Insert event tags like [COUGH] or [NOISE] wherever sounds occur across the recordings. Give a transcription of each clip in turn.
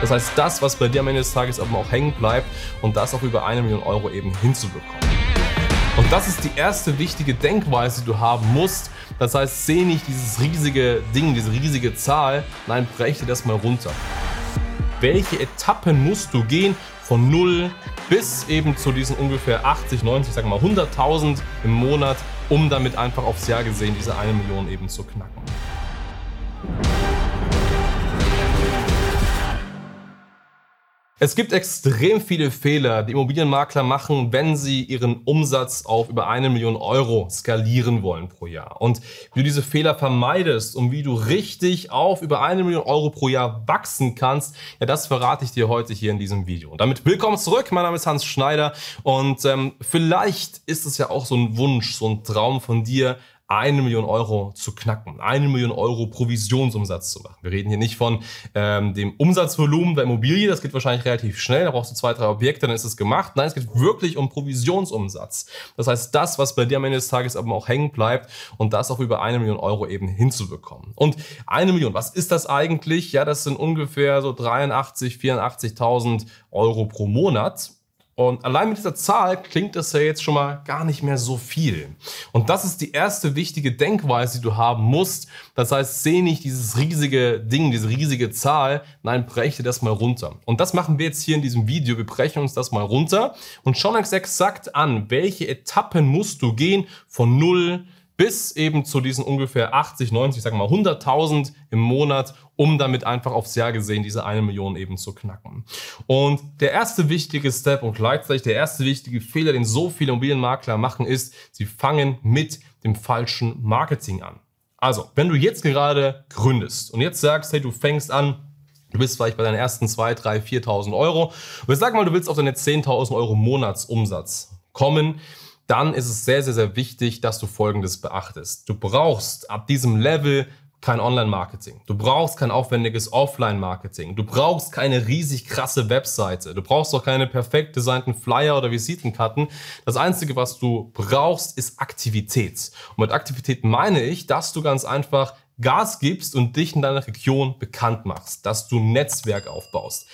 Das heißt, das, was bei dir am Ende des Tages aber auch hängen bleibt und das auch über eine Million Euro eben hinzubekommen. Und das ist die erste wichtige Denkweise, die du haben musst. Das heißt, seh nicht dieses riesige Ding, diese riesige Zahl, nein, brech dir das mal runter. Welche Etappen musst du gehen von 0 bis eben zu diesen ungefähr 80, 90, sagen wir mal 100.000 im Monat, um damit einfach aufs Jahr gesehen diese eine Million eben zu knacken. Es gibt extrem viele Fehler, die Immobilienmakler machen, wenn sie ihren Umsatz auf über eine Million Euro skalieren wollen pro Jahr. Und wie du diese Fehler vermeidest und wie du richtig auf über eine Million Euro pro Jahr wachsen kannst, ja, das verrate ich dir heute hier in diesem Video. Und damit willkommen zurück. Mein Name ist Hans Schneider und ähm, vielleicht ist es ja auch so ein Wunsch, so ein Traum von dir, eine Million Euro zu knacken, eine Million Euro Provisionsumsatz zu machen. Wir reden hier nicht von ähm, dem Umsatzvolumen der Immobilie, das geht wahrscheinlich relativ schnell, da brauchst du zwei, drei Objekte, dann ist es gemacht. Nein, es geht wirklich um Provisionsumsatz. Das heißt, das, was bei dir am Ende des Tages aber auch hängen bleibt und das auch über eine Million Euro eben hinzubekommen. Und eine Million, was ist das eigentlich? Ja, das sind ungefähr so 83, 84.000 Euro pro Monat. Und allein mit dieser Zahl klingt das ja jetzt schon mal gar nicht mehr so viel. Und das ist die erste wichtige Denkweise, die du haben musst. Das heißt, seh nicht dieses riesige Ding, diese riesige Zahl, nein, breche das mal runter. Und das machen wir jetzt hier in diesem Video. Wir brechen uns das mal runter und schauen uns exakt an, welche Etappen musst du gehen von null bis eben zu diesen ungefähr 80, 90, sagen wir mal 100.000 im Monat, um damit einfach aufs Jahr gesehen diese eine Million eben zu knacken. Und der erste wichtige Step und gleichzeitig der erste wichtige Fehler, den so viele Immobilienmakler machen, ist, sie fangen mit dem falschen Marketing an. Also, wenn du jetzt gerade gründest und jetzt sagst, hey, du fängst an, Du bist vielleicht bei deinen ersten 2, 3, 4.000 Euro. Und sag mal, du willst auf deine 10.000 Euro Monatsumsatz kommen dann ist es sehr, sehr, sehr wichtig, dass du Folgendes beachtest. Du brauchst ab diesem Level kein Online-Marketing. Du brauchst kein aufwendiges Offline-Marketing. Du brauchst keine riesig krasse Webseite. Du brauchst auch keine perfekt designten Flyer oder Visitenkarten. Das Einzige, was du brauchst, ist Aktivität. Und mit Aktivität meine ich, dass du ganz einfach Gas gibst und dich in deiner Region bekannt machst, dass du Netzwerk aufbaust.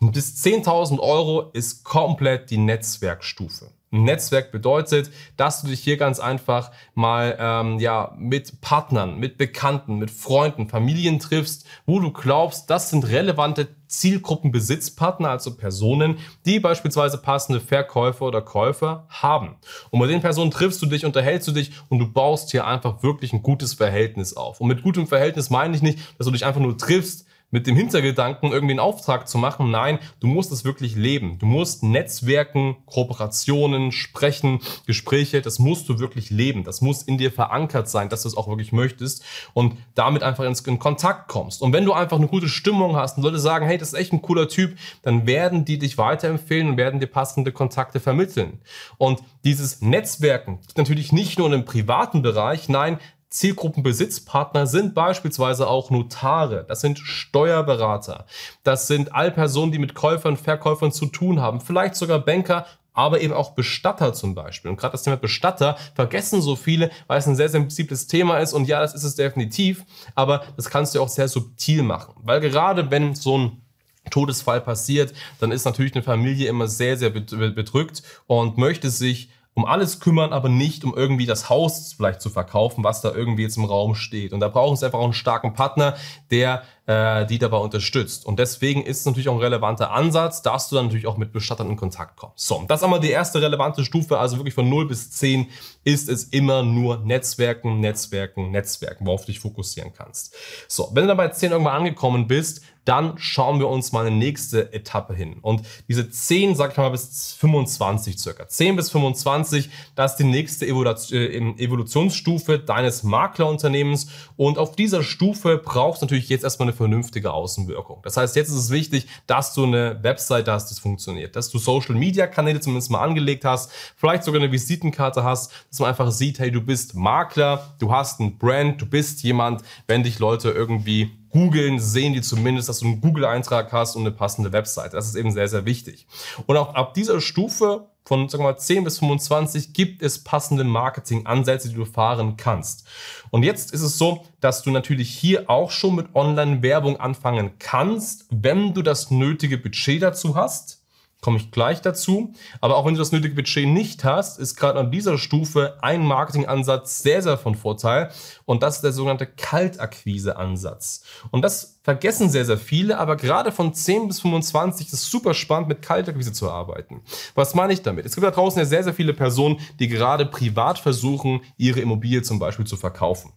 Bis 10.000 Euro ist komplett die Netzwerkstufe. Netzwerk bedeutet, dass du dich hier ganz einfach mal ähm, ja mit Partnern, mit Bekannten, mit Freunden, Familien triffst, wo du glaubst, das sind relevante Zielgruppenbesitzpartner, also Personen, die beispielsweise passende Verkäufer oder Käufer haben. Und mit den Personen triffst du dich, unterhältst du dich und du baust hier einfach wirklich ein gutes Verhältnis auf. Und mit gutem Verhältnis meine ich nicht, dass du dich einfach nur triffst, mit dem Hintergedanken, irgendwie einen Auftrag zu machen. Nein, du musst es wirklich leben. Du musst Netzwerken, Kooperationen, Sprechen, Gespräche, das musst du wirklich leben. Das muss in dir verankert sein, dass du es auch wirklich möchtest und damit einfach ins, in Kontakt kommst. Und wenn du einfach eine gute Stimmung hast und Leute sagen, hey, das ist echt ein cooler Typ, dann werden die dich weiterempfehlen und werden dir passende Kontakte vermitteln. Und dieses Netzwerken natürlich nicht nur im privaten Bereich, nein, Zielgruppenbesitzpartner sind beispielsweise auch Notare, das sind Steuerberater, das sind all Personen, die mit Käufern, Verkäufern zu tun haben, vielleicht sogar Banker, aber eben auch Bestatter zum Beispiel. Und gerade das Thema Bestatter vergessen so viele, weil es ein sehr sensibles Thema ist. Und ja, das ist es definitiv, aber das kannst du auch sehr subtil machen. Weil gerade wenn so ein Todesfall passiert, dann ist natürlich eine Familie immer sehr, sehr bedrückt und möchte sich um alles kümmern, aber nicht um irgendwie das Haus vielleicht zu verkaufen, was da irgendwie jetzt im Raum steht. Und da brauchen sie einfach auch einen starken Partner, der äh, die dabei unterstützt. Und deswegen ist es natürlich auch ein relevanter Ansatz, dass du dann natürlich auch mit Bestattern in Kontakt kommst. So, das ist einmal die erste relevante Stufe, also wirklich von 0 bis 10 ist es immer nur Netzwerken, Netzwerken, Netzwerken, worauf du dich fokussieren kannst. So, wenn du dann bei 10 irgendwann angekommen bist, dann schauen wir uns mal eine nächste Etappe hin. Und diese 10, sag ich mal, bis 25 circa. 10 bis 25, das ist die nächste äh, Evolutionsstufe deines Maklerunternehmens. Und auf dieser Stufe brauchst du natürlich jetzt erstmal eine vernünftige Außenwirkung. Das heißt, jetzt ist es wichtig, dass du eine Website hast, die funktioniert. Dass du Social Media Kanäle zumindest mal angelegt hast. Vielleicht sogar eine Visitenkarte hast, dass man einfach sieht, hey, du bist Makler, du hast ein Brand, du bist jemand, wenn dich Leute irgendwie googeln, sehen die zumindest, dass du einen Google-Eintrag hast und eine passende Webseite. Das ist eben sehr, sehr wichtig. Und auch ab dieser Stufe von sagen wir mal, 10 bis 25 gibt es passende Marketing-Ansätze, die du fahren kannst. Und jetzt ist es so, dass du natürlich hier auch schon mit Online-Werbung anfangen kannst, wenn du das nötige Budget dazu hast komme ich gleich dazu. Aber auch wenn du das nötige Budget nicht hast, ist gerade an dieser Stufe ein Marketingansatz sehr, sehr von Vorteil. Und das ist der sogenannte Kaltakquise-Ansatz. Und das vergessen sehr, sehr viele, aber gerade von 10 bis 25 ist es super spannend, mit Kaltakquise zu arbeiten. Was meine ich damit? Es gibt da draußen ja sehr, sehr viele Personen, die gerade privat versuchen, ihre Immobilie zum Beispiel zu verkaufen.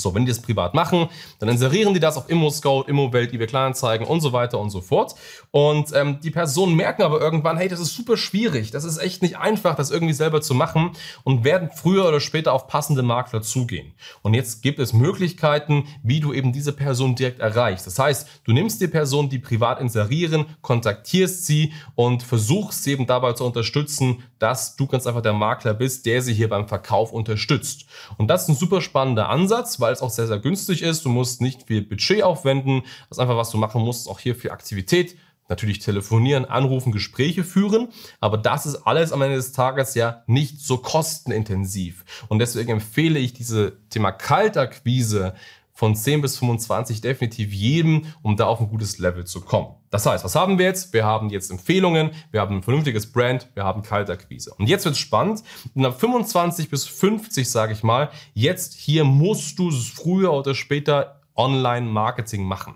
So, wenn die das privat machen, dann inserieren die das auf ImmoScout, ImmoWelt, eBay Kleinanzeigen und so weiter und so fort. Und ähm, die Personen merken aber irgendwann, hey, das ist super schwierig, das ist echt nicht einfach, das irgendwie selber zu machen und werden früher oder später auf passende Makler zugehen. Und jetzt gibt es Möglichkeiten, wie du eben diese Person direkt erreichst. Das heißt, du nimmst die Person, die privat inserieren, kontaktierst sie und versuchst sie eben dabei zu unterstützen, dass du ganz einfach der Makler bist, der sie hier beim Verkauf unterstützt. Und das ist ein super spannender Ansatz, weil es auch sehr, sehr günstig ist. Du musst nicht viel Budget aufwenden. Das ist einfach, was du machen musst, auch hier für Aktivität. Natürlich telefonieren, anrufen, Gespräche führen, aber das ist alles am Ende des Tages ja nicht so kostenintensiv. Und deswegen empfehle ich diese Thema Kaltakquise von 10 bis 25 definitiv jedem, um da auf ein gutes Level zu kommen. Das heißt, was haben wir jetzt? Wir haben jetzt Empfehlungen, wir haben ein vernünftiges Brand, wir haben Kaltakquise. Und jetzt wird es spannend. Und ab 25 bis 50, sage ich mal, jetzt hier musst du früher oder später Online-Marketing machen.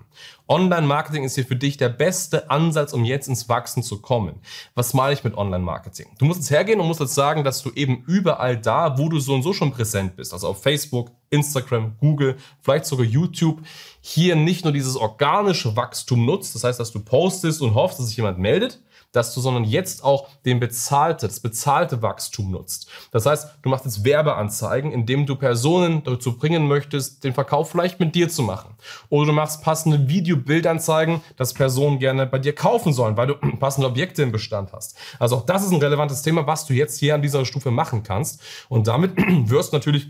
Online-Marketing ist hier für dich der beste Ansatz, um jetzt ins Wachsen zu kommen. Was meine ich mit Online-Marketing? Du musst jetzt hergehen und musst jetzt sagen, dass du eben überall da, wo du so und so schon präsent bist, also auf Facebook, Instagram, Google, vielleicht sogar YouTube, hier nicht nur dieses organische Wachstum nutzt, das heißt, dass du postest und hoffst, dass sich jemand meldet, dass du, sondern jetzt auch den bezahlte, das bezahlte Wachstum nutzt. Das heißt, du machst jetzt Werbeanzeigen, indem du Personen dazu bringen möchtest, den Verkauf vielleicht mit dir zu machen. Oder du machst passende Video-Bildanzeigen, dass Personen gerne bei dir kaufen sollen, weil du [CLEARS THROAT] passende Objekte im Bestand hast. Also auch das ist ein relevantes Thema, was du jetzt hier an dieser Stufe machen kannst. Und damit [CLEARS THROAT] wirst du natürlich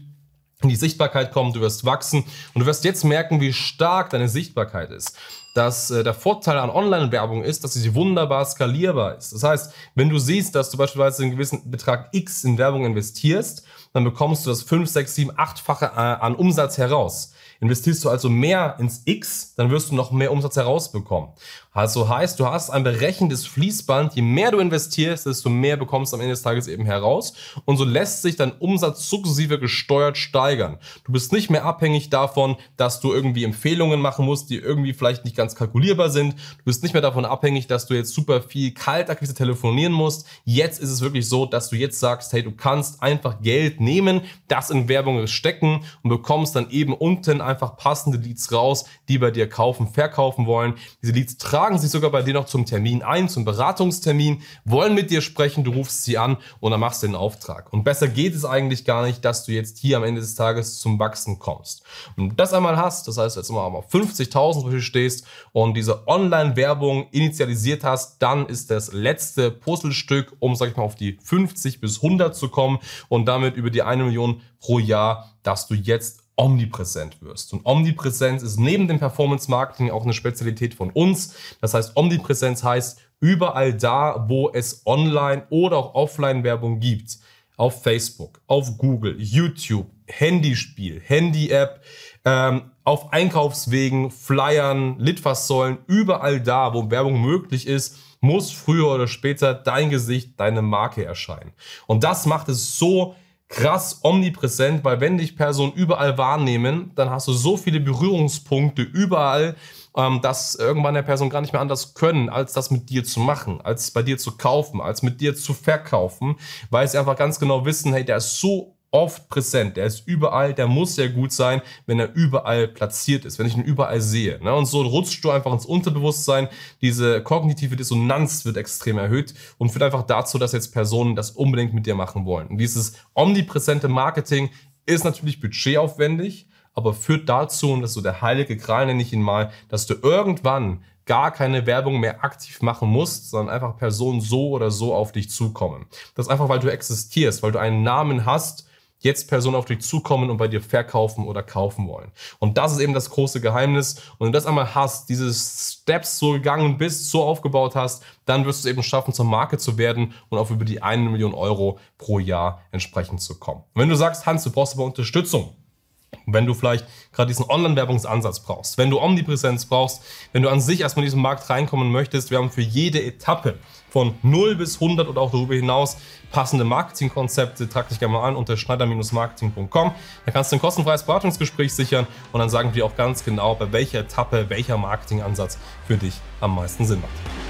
in die Sichtbarkeit kommen, du wirst wachsen und du wirst jetzt merken, wie stark deine Sichtbarkeit ist dass äh, der Vorteil an Online-Werbung ist, dass sie wunderbar skalierbar ist. Das heißt, wenn du siehst, dass du beispielsweise einen gewissen Betrag X in Werbung investierst, dann bekommst du das 5, 6, 7, 8-fache äh, an Umsatz heraus. Investierst du also mehr ins X, dann wirst du noch mehr Umsatz herausbekommen. Also heißt, du hast ein berechendes Fließband. Je mehr du investierst, desto mehr bekommst du am Ende des Tages eben heraus. Und so lässt sich dein Umsatz sukzessive gesteuert steigern. Du bist nicht mehr abhängig davon, dass du irgendwie Empfehlungen machen musst, die irgendwie vielleicht nicht ganz kalkulierbar sind. Du bist nicht mehr davon abhängig, dass du jetzt super viel Kaltakquise telefonieren musst. Jetzt ist es wirklich so, dass du jetzt sagst, hey, du kannst einfach Geld nehmen, das in Werbung stecken und bekommst dann eben unten einfach passende Leads raus, die bei dir kaufen, verkaufen wollen. Diese Leads tragen tragen sich sogar bei dir noch zum Termin ein, zum Beratungstermin, wollen mit dir sprechen, du rufst sie an und dann machst du den Auftrag. Und besser geht es eigentlich gar nicht, dass du jetzt hier am Ende des Tages zum Wachsen kommst. Und du das einmal hast, das heißt, jetzt mal auf 50.000 stehst und diese Online-Werbung initialisiert hast, dann ist das letzte Puzzlestück, um, sag ich mal, auf die 50 bis 100 zu kommen und damit über die eine Million pro Jahr, dass du jetzt omnipräsent wirst. Und Omnipräsenz ist neben dem Performance Marketing auch eine Spezialität von uns. Das heißt, Omnipräsenz heißt überall da, wo es Online- oder auch Offline-Werbung gibt. Auf Facebook, auf Google, YouTube, Handyspiel, Handy-App, ähm, auf Einkaufswegen, Flyern, Litfaßsäulen, überall da, wo Werbung möglich ist, muss früher oder später dein Gesicht, deine Marke erscheinen. Und das macht es so krass omnipräsent, weil wenn dich Personen überall wahrnehmen, dann hast du so viele Berührungspunkte überall, ähm, dass irgendwann der Person gar nicht mehr anders können, als das mit dir zu machen, als bei dir zu kaufen, als mit dir zu verkaufen, weil sie einfach ganz genau wissen, hey, der ist so oft präsent, der ist überall, der muss sehr gut sein, wenn er überall platziert ist, wenn ich ihn überall sehe. Ne? Und so rutschst du einfach ins Unterbewusstsein, diese kognitive Dissonanz wird extrem erhöht und führt einfach dazu, dass jetzt Personen das unbedingt mit dir machen wollen. Und dieses omnipräsente Marketing ist natürlich budgetaufwendig, aber führt dazu, und das ist so der heilige Gral, nenne ich ihn mal, dass du irgendwann gar keine Werbung mehr aktiv machen musst, sondern einfach Personen so oder so auf dich zukommen. Das einfach, weil du existierst, weil du einen Namen hast, jetzt Personen auf dich zukommen und bei dir verkaufen oder kaufen wollen. Und das ist eben das große Geheimnis. Und wenn du das einmal hast, diese Steps so gegangen bist, so aufgebaut hast, dann wirst du es eben schaffen, zur Marke zu werden und auf über die 1 Million Euro pro Jahr entsprechend zu kommen. Und wenn du sagst, Hans, du brauchst aber Unterstützung, wenn du vielleicht gerade diesen Online-Werbungsansatz brauchst, wenn du Omnipräsenz brauchst, wenn du an sich erstmal in diesen Markt reinkommen möchtest, wir haben für jede Etappe von 0 bis 100 oder auch darüber hinaus passende Marketingkonzepte. Trag dich gerne mal an unter schneider-marketing.com. Da kannst du ein kostenfreies Beratungsgespräch sichern und dann sagen wir dir auch ganz genau, bei welcher Etappe welcher Marketingansatz für dich am meisten Sinn macht.